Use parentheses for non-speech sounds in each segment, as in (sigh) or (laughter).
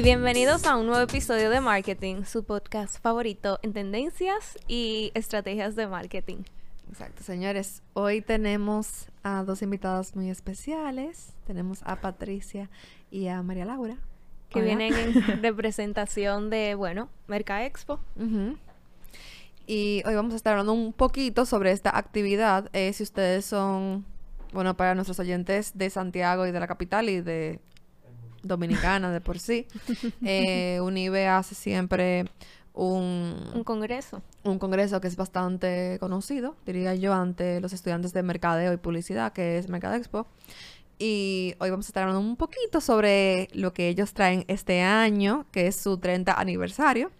y bienvenidos a un nuevo episodio de Marketing, su podcast favorito en tendencias y estrategias de marketing. Exacto, señores. Hoy tenemos a dos invitadas muy especiales. Tenemos a Patricia y a María Laura. Que Hola. vienen en (laughs) representación de, bueno, Merca Expo. Y hoy vamos a estar hablando un poquito sobre esta actividad. Eh, si ustedes son, bueno, para nuestros oyentes de Santiago y de la capital y de Dominicana de por sí, (laughs) eh, UNIBE hace siempre un, Un congreso. un congreso que es bastante conocido, diría yo, ante los estudiantes de mercadeo y publicidad, que es Mercadexpo. Y hoy vamos a estar hablando un poquito sobre lo que ellos traen este año, que es su 30 aniversario,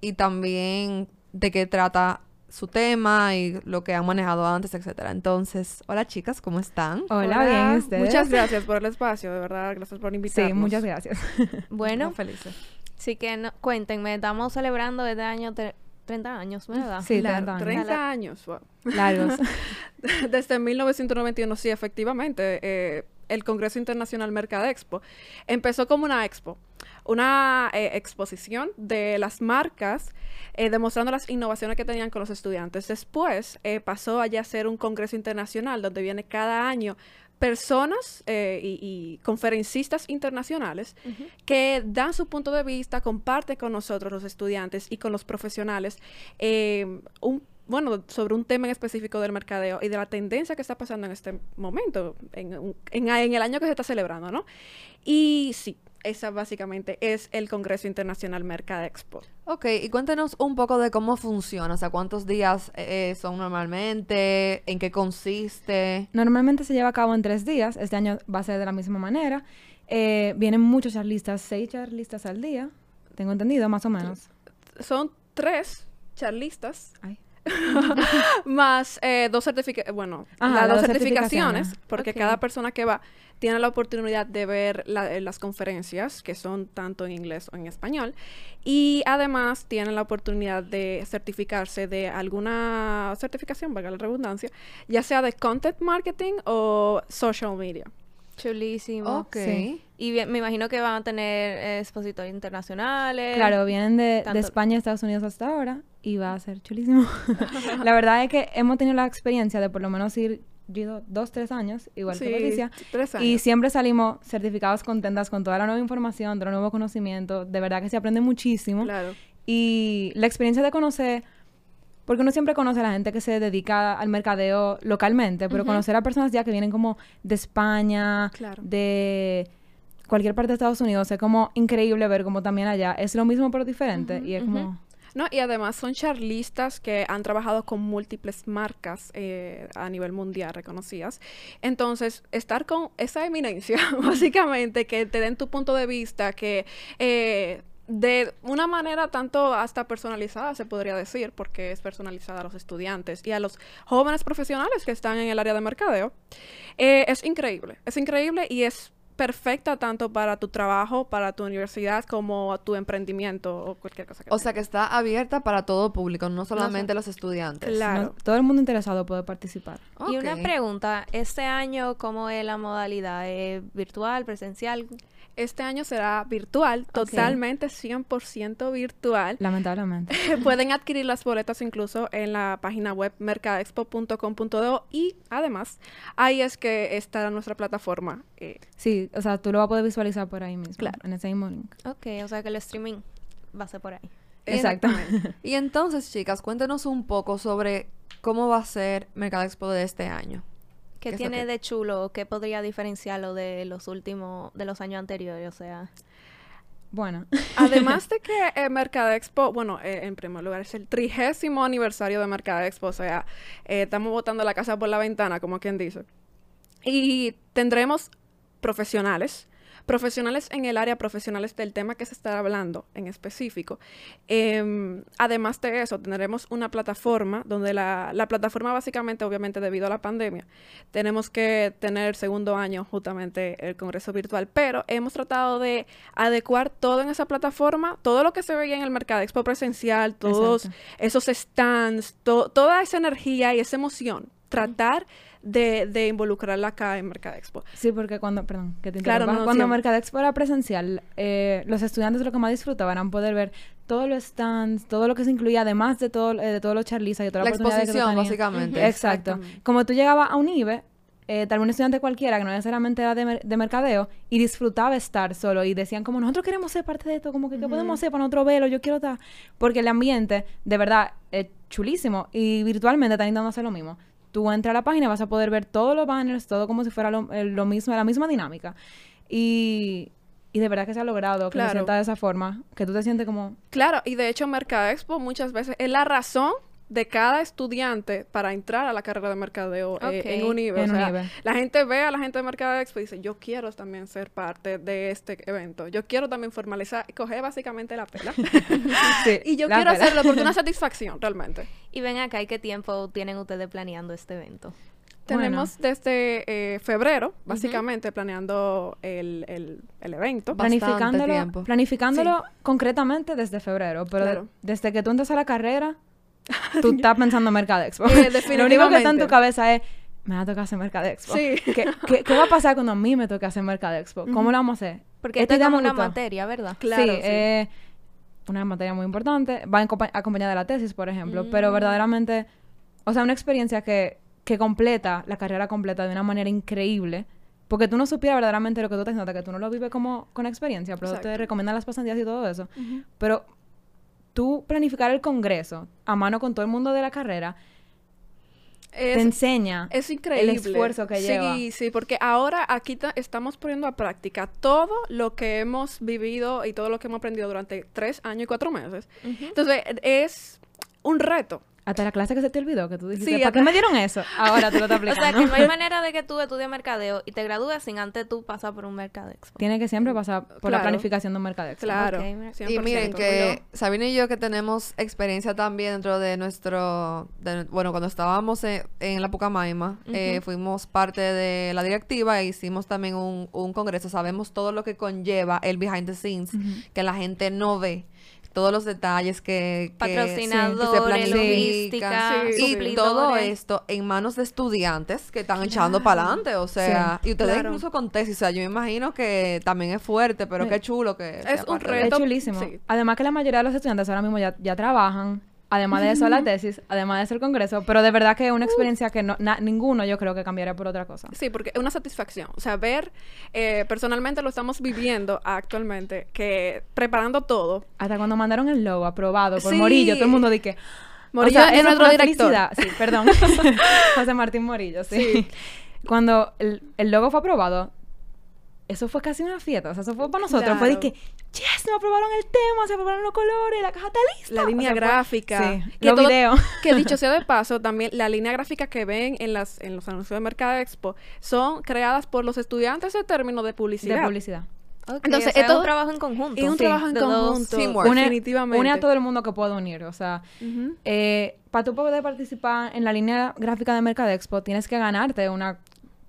y también de qué trata su tema y lo que han manejado antes, etcétera. Entonces, hola chicas, ¿cómo están? Hola, bien, ¿y ustedes? Muchas gracias por el espacio, de verdad, gracias por invitarnos. Sí, muchas gracias. (laughs) Bueno, Muy felices. sí que no- cuéntenme, estamos celebrando este año tre- 30 años, ¿verdad? Sí, Claro, 30 años. 30 años, wow. Largos. (laughs) Desde 1991, sí, efectivamente, eh, el Congreso Internacional Mercadexpo empezó como una expo, una eh, exposición de las marcas eh, demostrando las innovaciones que tenían con los estudiantes. Después eh, pasó allá a ser un Congreso Internacional donde viene cada año personas eh, y, y conferencistas internacionales que dan su punto de vista, comparten con nosotros los estudiantes y con los profesionales eh, un bueno, sobre un tema en específico del mercadeo y de la tendencia que está pasando en este momento, en, en el año que se está celebrando, ¿no? Y sí, esa básicamente es el Congreso Internacional Mercadexpo. Ok, y cuéntenos un poco de cómo funciona, o sea, cuántos días eh, son normalmente, en qué consiste. Normalmente se lleva a cabo en tres días. Este año va a ser de la misma manera. Eh, vienen muchos charlistas, seis charlistas al día. Tengo entendido, más o menos. Son tres charlistas Ay. (laughs) más eh, dos certificaciones, bueno, Ajá, las dos dos certificaciones, certificaciones. porque cada persona que va tiene la oportunidad de ver la- eh, las conferencias, que son tanto en inglés o en español, y además tienen la oportunidad de certificarse de alguna certificación, valga la redundancia, ya sea de content marketing o social media. Chulísimo. Ok. Sí. Y bien, me imagino que van a tener eh, expositores internacionales. Claro, vienen de, de España a Estados Unidos hasta ahora y va a ser chulísimo. (laughs) la verdad es que hemos tenido la experiencia de por lo menos ir yo ido dos, tres años, igual Sí, que Patricia. tres años. Y siempre salimos certificados contentas con toda la nueva información, todo el nuevo conocimiento. De verdad que se aprende muchísimo. Claro. Y la experiencia de conocer, porque uno siempre conoce a la gente que se dedica al mercadeo localmente, pero conocer a personas ya que vienen como de España, Claro. de cualquier parte de Estados Unidos, es como increíble ver como también allá es lo mismo pero diferente. y es como... No, y además son charlistas que han trabajado con múltiples marcas eh, a nivel mundial reconocidas. Entonces, estar con esa eminencia, (laughs) básicamente, que te den tu punto de vista, que eh, de una manera tanto hasta personalizada, se podría decir, porque es personalizada a los estudiantes y a los jóvenes profesionales que están en el área de mercadeo, eh, es increíble. Es increíble y es perfecta tanto para tu trabajo, para tu universidad, como tu emprendimiento o cualquier cosa que O sea, que está abierta para todo público, no solamente sé. los estudiantes. Claro. no- todo el mundo interesado puede participar. Y una pregunta, ¿este año cómo es la modalidad? ¿Es virtual, presencial? Este año será virtual, totalmente 100% virtual. (laughs) Lamentablemente. Pueden adquirir las boletas incluso en la página web mercadexpo.com.do y además ahí es que estará nuestra plataforma. eh, Sí, o sea, tú lo vas a poder visualizar por ahí mismo, Claro. en ese mismo link. Ok, o sea que el streaming va a ser por ahí. Exacto. (laughs) Y entonces, chicas, cuéntenos un poco sobre cómo va a ser Mercadexpo de este año. ¿Qué ¿Qué es lo tiene de chulo? o ¿Qué podría diferenciarlo de los últimos, de los años anteriores? O sea, Bueno, (laughs) Además de que eh, (laughs) Mercadexpo, bueno, eh, en primer lugar es el trigésimo aniversario de Mercadexpo, o sea, eh, estamos botando la casa por la ventana, como quien dice. Y tendremos profesionales, profesionales en el área, profesionales del tema que se está hablando en específico. Em, además de eso, tendremos una plataforma donde la, la plataforma básicamente, obviamente debido a la pandemia, tenemos que tener segundo año justamente el Congreso virtual, pero hemos tratado de adecuar todo en esa plataforma, todo lo que se veía en el Mercado Expo presencial, todos Exacto. esos stands, to- toda esa energía y esa emoción, tratar de, de involucrarla acá en Mercadexpo. Sí, porque cuando, perdón, que te Claro, no, cuando. Mercadexpo era presencial, eh, los estudiantes lo que más disfrutaban era poder ver todos los stands, todo lo que se incluía, además de todo, eh, de todos los charlistas y toda la, La que exposición, básicamente. Exacto. Como tú llegabas a un IBE, eh, tal vez un estudiante cualquiera que no necesariamente era de, mer- de mercadeo y disfrutaba estar solo y decían como nosotros queremos ser parte de esto, como que qué podemos hacer para nosotros verlo, yo quiero estar, porque el ambiente de verdad es chulísimo y virtualmente están intentando hacer lo mismo. Tú entras a la página vas a poder ver todos los banners, todo como si fuera lo, eh, lo mismo, la misma dinámica. Y, y de verdad que se ha logrado que se Claro. sienta de esa forma, que tú te sientes como... Claro, y de hecho Mercadexpo muchas veces es la razón de cada estudiante para entrar a la carrera de mercadeo eh, en UNIBE. en o sea, la gente ve a la gente de Mercadexpo y dice, yo quiero también ser parte de este evento. Yo quiero también formalizar y coger básicamente la pela. (laughs) Sí, y yo quiero pela. hacerlo porque es una (laughs) satisfacción realmente. Y ven acá, ¿y qué tiempo tienen ustedes planeando este evento? Bueno. Tenemos desde eh, febrero, básicamente, planeando el, el- el evento. Bastante planificándolo, tiempo. planificándolo concretamente desde febrero, pero de- Claro. desde que tú entras a la carrera, tú estás pensando en Mercadexpo. Eh, Lo único que está en tu cabeza es, me va a tocar hacer Mercadexpo. Sí. ¿Qué, qué, qué va a pasar cuando a mí me toque hacer Mercadexpo? ¿Cómo lo vamos a hacer? Porque Esta esto es como una materia, ¿verdad? Claro, sí, sí. eh, una materia muy importante. Va acompañada de la tesis, por ejemplo. Mm. Pero verdaderamente, o sea, una experiencia que, que completa la carrera completa de una manera increíble. Porque tú no supieras verdaderamente lo que tú te notas, que tú no lo vives como con experiencia, pero te recomiendan las pasantías y todo eso. Pero tú planificar el congreso a mano con todo el mundo de la carrera te enseña es increíble. el esfuerzo que sí, lleva. Sí, sí, porque ahora aquí ta- estamos poniendo a práctica todo lo que hemos vivido y todo lo que hemos aprendido durante tres años y cuatro meses. Entonces, es un reto. Hasta la clase que se te olvidó, que tú dijiste, Sí, ¿para qué me dieron eso? Ahora tú lo estás (laughs) O sea, aplicando. que no hay (laughs) manera de que tú estudies mercadeo y te gradúes sin antes tú pasar por un mercadexpo. Tiene que siempre pasar por la planificación de un mercadexpo. Claro. Ok, mira. 100%. Y miren que Sabina y yo que tenemos experiencia también dentro de nuestro, de- bueno, cuando estábamos en, en la Pucamaima, eh, fuimos parte de la directiva e hicimos también un, un congreso. Sabemos todo lo que conlleva el behind the scenes, que la gente no ve. Todos los detalles que, que, Patrocinadores, que se planifican. logística, Sí, y todo esto en manos de estudiantes que están echando para adelante, o sea, y ustedes claro. incluso con tesis, o sea, yo me imagino que también es fuerte, pero Sí. qué chulo que Es un de- Es reto. chulísimo. sí. Además que la mayoría de los estudiantes ahora mismo ya, ya trabajan. Además de eso, la tesis. Además de eso, el congreso. Pero de verdad que es una experiencia que no, na- ninguno yo creo que cambiaría por otra cosa. Sí, porque es una satisfacción. O sea, ver, eh, personalmente lo estamos viviendo actualmente, que preparando todo. Hasta cuando mandaron el logo aprobado por Sí. Morillo, todo el mundo dice que... Morillo es eso nuestro fue una director. Sí, perdón. (laughs) (laughs) José Martín Morillo, sí. Cuando el, el logo fue aprobado, eso fue casi una fiesta. O sea, eso fue para nosotros. Fue de que, yes, nos aprobaron el tema, se aprobaron los colores, la caja está lista. La O línea sea, fue- gráfica. Sí, que los todo- videos. (laughs) Que dicho sea de (laughs) paso, también la línea gráfica que ven en las en los anuncios de Mercado Expo son creadas por los estudiantes de términos de publicidad. De publicidad. Ok, Entonces, o sea, esto- es un trabajo en conjunto. Es un Sí, trabajo en conjunto. Teamwork. Une, definitivamente. une a todo el mundo que pueda unir. O sea, eh, para tú poder participar en la línea gráfica de Mercadexpo, tienes que ganarte una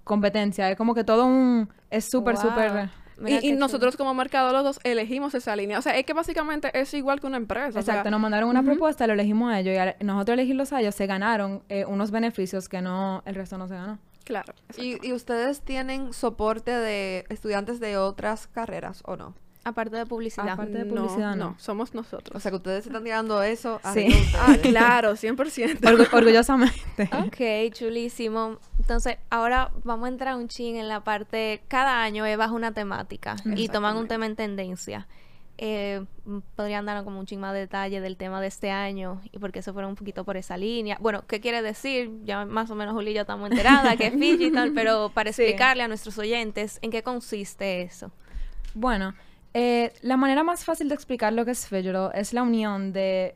competencia. Es como que todo un... Es súper, Wow. súper... Mira Y, nosotros como mercadólogos elegimos esa línea. O sea, es que básicamente es igual que una empresa. o sea, Exacto, nos mandaron una propuesta, lo elegimos a ellos y al nosotros elegirlos a ellos se ganaron eh, unos beneficios que no el resto no se ganó. claro. ¿Y, y ustedes tienen soporte de estudiantes de otras carreras o no? Aparte de publicidad. Aparte de no, publicidad, no, no. somos O nosotros. sea, que ustedes están tirando eso Sí. Ah, claro, 100%. Orgu- orgullosamente. (laughs) Ok, chulísimo. Entonces, ahora vamos a entrar un chin en la parte. Cada año es bajo una temática y toman un tema en tendencia. Eh, podrían darnos como un chin más de detalle del tema de este año y por qué se fueron un poquito por esa línea. Bueno, ¿qué quiere decir? Ya más o menos Juli y yo estamos enteradas que es Fiji y tal, pero para Sí. explicarle a nuestros oyentes en qué consiste eso. Bueno, eh, la manera más fácil de explicar lo que es Figaro es la unión de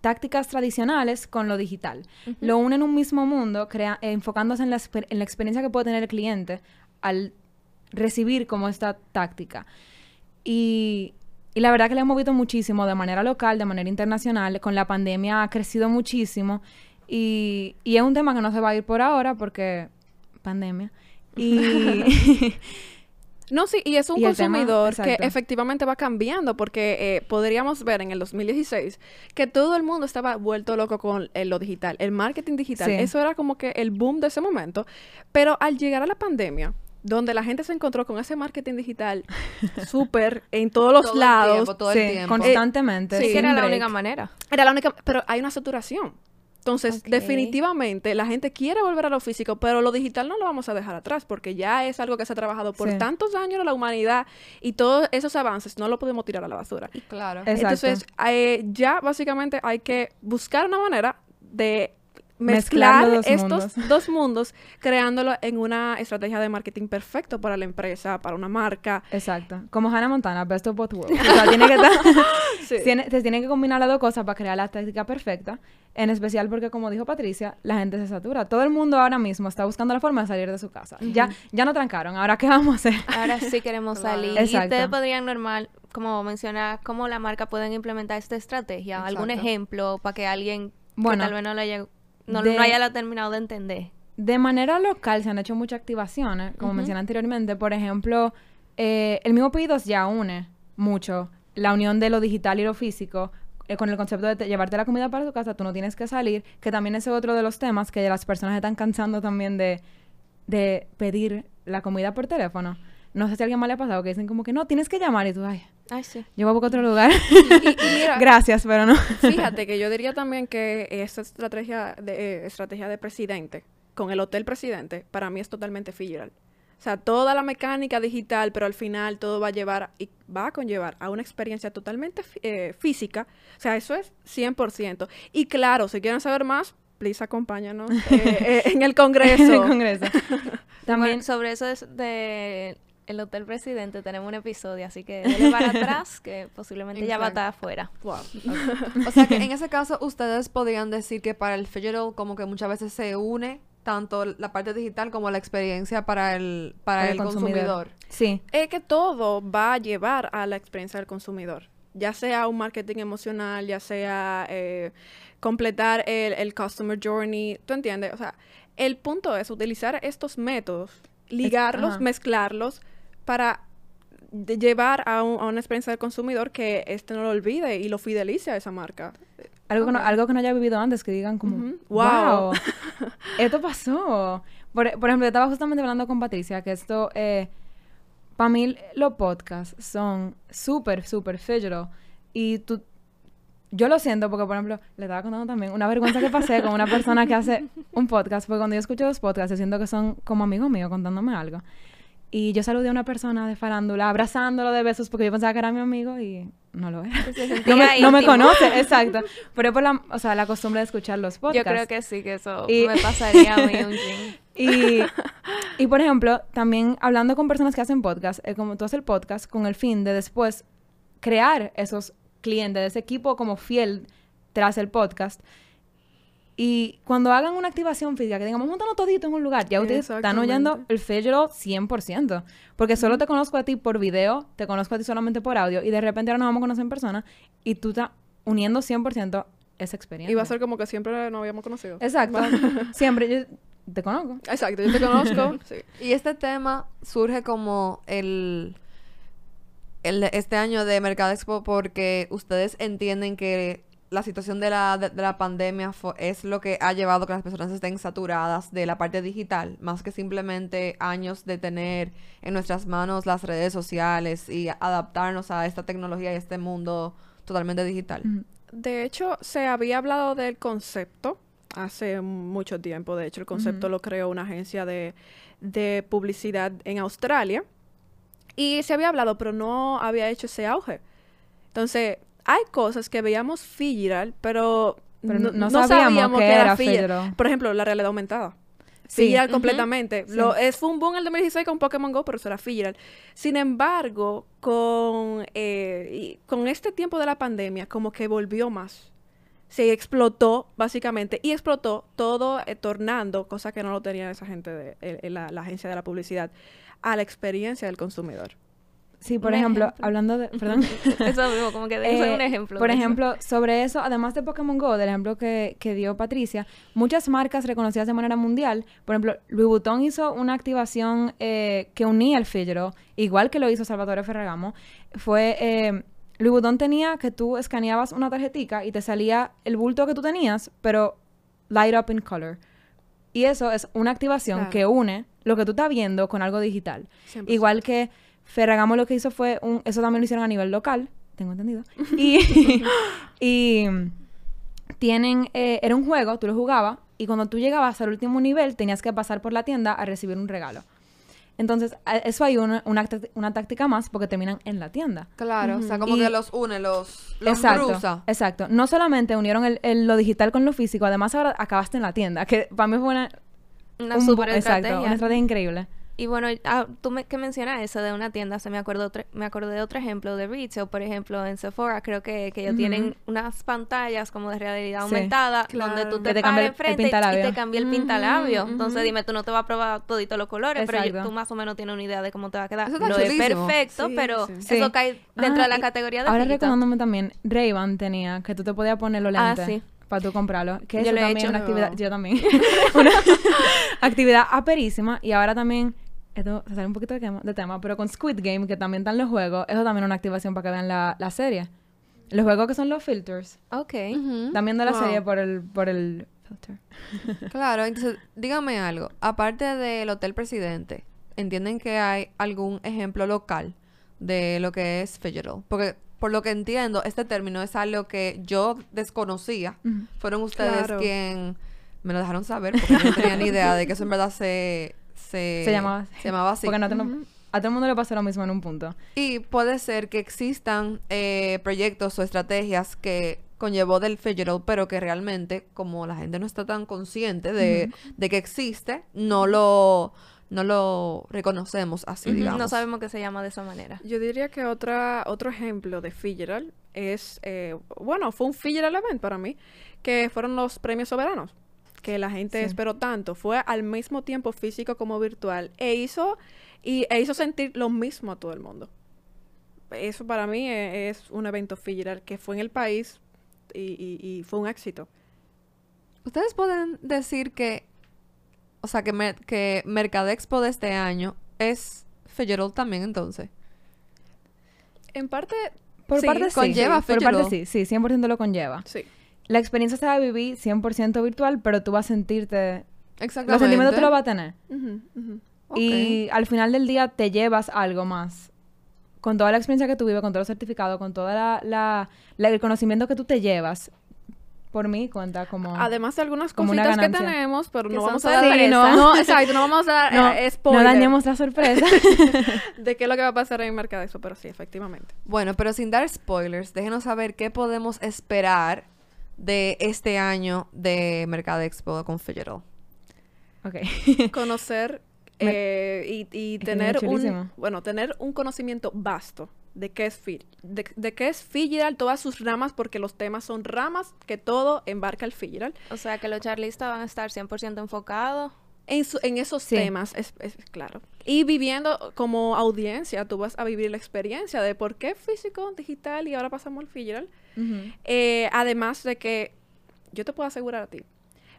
tácticas tradicionales con lo digital. Lo une en un mismo mundo, crea- eh, enfocándose en la, en la experiencia que puede tener el cliente al recibir como esta táctica. Y, y la verdad que le hemos visto muchísimo de manera local, de manera internacional. Con la pandemia ha crecido muchísimo. Y, y es un tema que no se va a ir por ahora porque pandemia. Y (laughs) (laughs) No, sí, y es un Y el tema- consumidor que efectivamente va cambiando, porque eh, podríamos ver en el 2016 que todo el mundo estaba vuelto loco con eh, lo digital, el marketing digital. Sí. Eso era como que el boom de ese momento. Pero al llegar a la pandemia, donde la gente se encontró con ese marketing digital (laughs) súper en todos los Todo el lados, tiempo, todo sí, el tiempo. constantemente. sí, Sí, era la única manera. era la única, pero hay una saturación. Entonces, definitivamente la gente quiere volver a lo físico, pero lo digital no lo vamos a dejar atrás porque ya es algo que se ha trabajado por Sí. tantos años en la humanidad y todos esos avances no lo podemos tirar a la basura. Claro. Exacto. Entonces, eh, ya básicamente hay que buscar una manera de Mezclar dos estos mundos. (laughs) dos mundos, creándolo en una estrategia de marketing perfecto para la empresa, para una marca. Exacto. Como Hannah Montana, Best of Both Worlds. (laughs) O sea, tiene que estar... (laughs) Sí. tiene, se tienen que combinar las dos cosas para crear la táctica perfecta. En especial porque, como dijo Patricia, la gente se satura. Todo el mundo ahora mismo está buscando la forma de salir de su casa. Ya, ya no trancaron. Ahora, ¿qué vamos a hacer? Ahora sí queremos Claro. salir. Y Exacto. ustedes podrían normal, como mencionar, cómo la marca pueden implementar esta estrategia. Algún Exacto. ejemplo para que alguien Bueno, que tal vez no lo haya, no, de- no haya terminado de entender. De manera local se han hecho muchas activaciones, como mencioné anteriormente. Por ejemplo, eh, el mismo Pedidos ya une mucho la unión de lo digital y lo físico eh, con el concepto de te- llevarte la comida para tu casa, tú no tienes que salir, que también ese es otro de los temas que las personas están cansando también de, de pedir la comida por teléfono. No sé si a alguien más le ha pasado que dicen como que no, tienes que llamar y tú, ay, Ay, sí. yo voy a buscar otro lugar. Y, y (laughs) mira, Gracias, pero no. Fíjate que yo (laughs) diría también que esta estrategia de, eh, estrategia de presidente con el hotel presidente para mí es totalmente figural. O sea, toda la mecánica digital, pero al final todo va a llevar y va a conllevar a una experiencia totalmente eh, física. O sea, eso es 100%. Y claro, si quieren saber más, please acompáñanos eh, eh, en el (laughs) Congreso. en el Congreso. También También, sobre eso es de el Hotel Presidente tenemos un episodio, así que dele para (laughs) atrás, que posiblemente ya va a estar afuera. Wow. (laughs) O sea que en ese caso ustedes podrían decir que para el digital como que muchas veces se une tanto la parte digital como la experiencia para el para, el, consumidor. sí. es que todo va a llevar a la experiencia del consumidor. Ya sea un marketing emocional, ya sea eh, completar el, el customer journey. ¿Tú entiendes? O sea, el punto es utilizar estos métodos, ligarlos, mezclarlos para de- llevar a, un- a una experiencia del consumidor que este no lo olvide y lo fidelice a esa marca. Algo, que no, algo que no haya vivido antes, que digan como, wow, Wow. (laughs) esto pasó. Por, por ejemplo, yo estaba justamente hablando con Patricia que esto, para mí los podcasts son súper, súper digital. Y tú, yo lo siento porque, por ejemplo, le estaba contando también una vergüenza que pasé con una persona que hace un podcast, porque cuando yo escucho los podcasts, yo siento que son como amigos míos contándome algo. Y yo saludé a una persona de farándula, abrazándolo de besos, porque yo pensaba que era mi amigo y no lo era. Se No me, no me íntimo. conoce, exacto. Pero es por la, o sea, la costumbre de escuchar los Yo podcasts. creo que sí, que eso Y- me pasaría a mí un chin. (laughs) Y, y por ejemplo, también hablando con personas que hacen podcast, eh, como tú haces el podcast con el fin de después crear esos clientes, ese equipo como fiel tras el podcast. Y cuando hagan una activación física, que digamos, juntanos todito en un lugar, ya ustedes están oyendo el digital 100%. Porque solo te conozco a ti por video, te conozco a ti solamente por audio, y de repente ahora nos vamos a conocer en persona, y tú estás uniendo 100% esa experiencia. Y va a ser como que siempre nos habíamos conocido. Exacto. (laughs) Siempre yo te conozco. Exacto, yo te conozco. (laughs) sí. Y este tema surge como el, el este año de Mercado Expo porque ustedes entienden que la situación de la, de, de la pandemia es lo que ha llevado a que las personas estén saturadas de la parte digital, más que simplemente años de tener en nuestras manos las redes sociales y adaptarnos a esta tecnología y a este mundo totalmente digital. De hecho, se había hablado del concepto hace mucho tiempo. De hecho, el concepto lo creó una agencia de, de publicidad en Australia. Y se había hablado, pero no había hecho ese auge. Entonces, hay cosas que veíamos figural, pero, Pero no- no sabíamos que era figural. Por ejemplo, la realidad aumentada. Sí. Completamente. Sí. Lo, es, fue un boom en el 2016 con Pokémon Go, pero eso era figural. Sin embargo, con, eh, con este tiempo de la pandemia, como que volvió más. Se explotó, básicamente, y explotó todo eh, tornando, cosa que no lo tenía esa gente de eh, la, la agencia de la publicidad, a la experiencia del consumidor. Sí, por ejemplo, ejemplo. hablando de... Perdón. (laughs) Eso mismo, como que de eso es Eh, un ejemplo. Por eso. ejemplo, sobre eso, además de Pokémon Go, del ejemplo que, que dio Patricia, muchas marcas reconocidas de manera mundial, por ejemplo, Louis Vuitton hizo una activación eh, que unía el Figaro, igual que lo hizo Salvatore Ferragamo, fue... eh, Louis Vuitton tenía que tú escaneabas una tarjetica y te salía el bulto que tú tenías, pero light up in color. Y eso es una activación Claro. que une lo que tú estás viendo con algo digital. 100%. Igual que Ferragamo lo que hizo fue un, eso también lo hicieron a nivel local, tengo entendido. (laughs) Y, (laughs) y tienen, eh, era un juego, tú lo jugabas y cuando tú llegabas al último nivel tenías que pasar por la tienda a recibir un regalo. Entonces, eso hay una, una, táctica más porque terminan en la tienda. Claro, o sea, como Y- que los une, los, los exacto, cruza. exacto. No solamente unieron el, el- lo digital con lo físico, además ahora acabaste en la tienda, que para mí fue una, Una un- super exacto, estrategia. una estrategia increíble. Y bueno, ah, tú me, que mencionas eso de una tienda, se me otro, me acordé de otro ejemplo de retail, por ejemplo, en Sephora creo que, que ellos tienen unas pantallas como de realidad Sí. aumentada Claro. donde tú te, te paras enfrente y pintalabio. te cambia el pintalabio. Entonces dime, tú no te vas a probar todito los colores, pero Exacto. tú más o menos tienes una idea de cómo te va a quedar. Eso está no es perfecto, Sí, pero sí. Eso cae dentro Ah, de la categoría de Ahora recordándome también, Ray-Ban tenía que tú te podías poner los Ah, lentes sí. para tú comprarlo. Que Yo eso lo he también hecho. una actividad, yo también. (laughs) una (laughs) actividad aperísima. Y ahora también, esto se sale un poquito de tema, de tema, pero con Squid Game, que también están los juegos, eso también es una activación para que vean la, la serie. Los juegos que son los filters. Ok. Están viendo la Wow. serie por el, por el filter. (laughs) Claro, entonces dígame algo. Aparte del Hotel Presidente, ¿entienden que hay algún ejemplo local de lo que es Fidgetal? Porque por lo que entiendo, este término es algo que yo desconocía. Fueron ustedes Claro. quien me lo dejaron saber porque no tenía ni idea de que eso en verdad se... Se, Se llamaba así. se llamaba así. Porque no tengo- a todo el mundo le pasó lo mismo en un punto. Y puede ser que existan eh, proyectos o estrategias que conllevó del Fidgetal, pero que realmente, como la gente no está tan consciente de, de que existe, no lo, no lo reconocemos así, digamos. No sabemos que se llama de esa manera. Yo diría que otra, otro ejemplo de Figueral es, eh, bueno, fue un Figueral event para mí, que fueron los premios soberanos, que la gente Sí. esperó tanto. Fue al mismo tiempo físico como virtual e hizo, y, e hizo sentir lo mismo a todo el mundo. Eso para mí e- es, un evento Figueral que fue en el país y, y- y fue un éxito. Ustedes pueden decir que, o sea, que, Mer- que Mercadexpo de este año es Fidgetal también, entonces. En parte, Por Sí, parte sí. conlleva Por parte sí, sí, 100% lo conlleva. sí. La experiencia se va a vivir 100% virtual, pero tú vas a sentirte... Exactamente. Los sentimientos tú los vas a tener. Ujú, ujú. Ok. Y al final del día te llevas algo más. Con toda la experiencia que tú vives, con todos los certificados, con todo la, la- la- el conocimiento que tú te llevas, por mí cuenta como... Además de algunas Como una cositas que tenemos, pero Que no vamos a dar... Sí, no. (laughs) no, exacto, no vamos a dar no, eh, no spoiler dañemos la sorpresa. (laughs) de qué es lo que va a pasar en Mercadexpo, pero sí, efectivamente. Bueno, pero sin dar spoilers, déjenos saber qué podemos esperar de este año de Mercadexpo con Fidgetal. ok. (laughs) Conocer eh, y, y tener un... Bueno, tener un conocimiento vasto de qué es FIG, de, de qué es Figural, todas sus ramas, porque los temas son ramas que todo embarca el Figural. O sea que los charlistas van a estar 100% enfocados. En, su- en esos Sí. temas, es, es claro. Y viviendo como audiencia, tú vas a vivir la experiencia de por qué físico, digital y ahora pasamos al Figural. Eh, además de que yo te puedo asegurar a ti,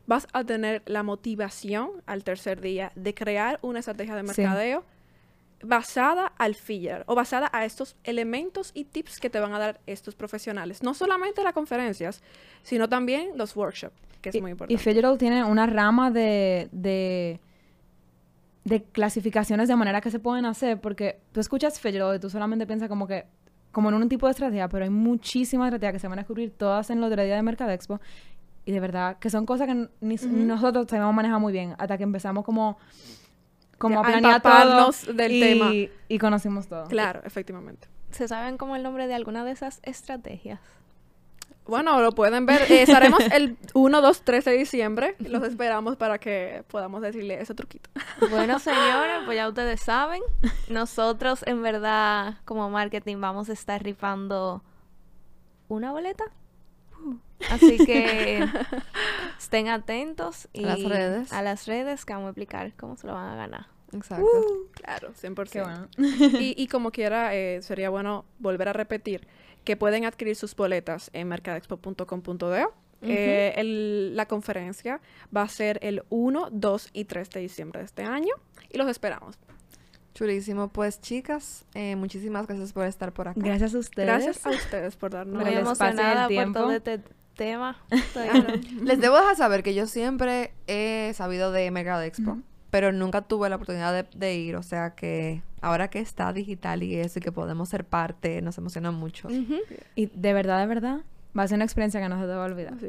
vas a tener la motivación al tercer día de crear una estrategia de Sí. mercadeo basada al filler o basada a estos elementos y tips que te van a dar estos profesionales. No solamente las conferencias, sino también los workshops, que es y, muy Y importante. Federal tiene una rama de, de, de clasificaciones de manera que se pueden hacer, porque tú escuchas Federal y tú solamente piensas como que, como en un tipo de estrategia, pero hay muchísimas estrategias que se van a descubrir todas en la día de Mercadexpo, y de verdad que son cosas que ni, nosotros sabemos manejar muy bien, hasta que empezamos como, como a planear todo del y, tema. y conocimos todo. Claro, efectivamente. ¿Se saben como el nombre de alguna de esas estrategias? Bueno, lo pueden ver. Eh, estaremos el 1, 2, 3 de diciembre. Los esperamos para que podamos decirle ese truquito. Bueno, (laughs) señores, pues ya ustedes saben, nosotros en verdad como marketing vamos a estar rifando una boleta. Así que (laughs) estén atentos y A las redes. a las redes que vamos a explicar cómo se lo van a ganar. Exacto. Claro, 100%. Qué bueno. y, y como quiera, eh, sería bueno volver a repetir que pueden adquirir sus boletas en mercadexpo.com.de. Eh, el- la conferencia va a ser el 1, 2 y 3 de diciembre de este año y los esperamos. Chulísimo. Pues, chicas, eh, muchísimas gracias por estar por acá. Gracias a ustedes. Gracias a ustedes por darnos Muy el espacio y el emocionada por tiempo. todo este tema. Estoy- (laughs) Les debo dejar saber que yo siempre he sabido de Mercado Expo, pero nunca tuve la oportunidad de, de ir. O sea que ahora que está digital y eso y que podemos ser parte, nos emociona mucho. Y de verdad, de verdad, va a ser una experiencia que no se te va a olvidar. Sí.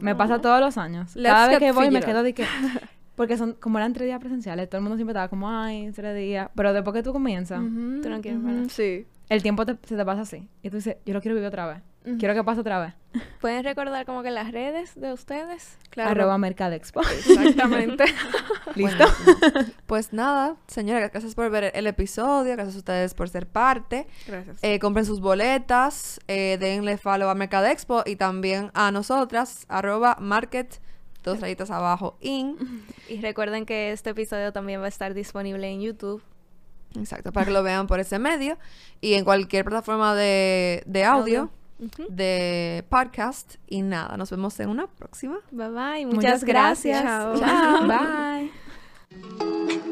Me pasa todos los años. Let's Cada vez que voy me quedo de que... (laughs) Porque son, como eran tres días presenciales, todo el mundo siempre estaba como, ay, tres días. Pero después que tú comienzas, Ujú, Tú no quieres parar. Sí. el tiempo te- se te pasa así. Y tú dices, yo lo quiero vivir otra vez. Quiero que pase otra vez. ¿Pueden recordar como que las redes de ustedes? Claro. Arroba Mercadexpo. Exactamente. (laughs) ¿Listo? Buenísimo. Pues nada, señora, gracias por ver el episodio, gracias a ustedes por ser parte. Gracias. Eh, compren sus boletas, eh, denle follow a Mercado Expo y también a nosotras, arroba market, dos rayitas abajo, in. Y recuerden que este episodio también va a estar disponible en YouTube. Exacto, para que lo vean por ese medio y en cualquier plataforma de, de audio, de podcast. Y nada, nos vemos en una próxima. Bye bye. Muchas, gracias. gracias. Chao. Chao. (laughs) Bye.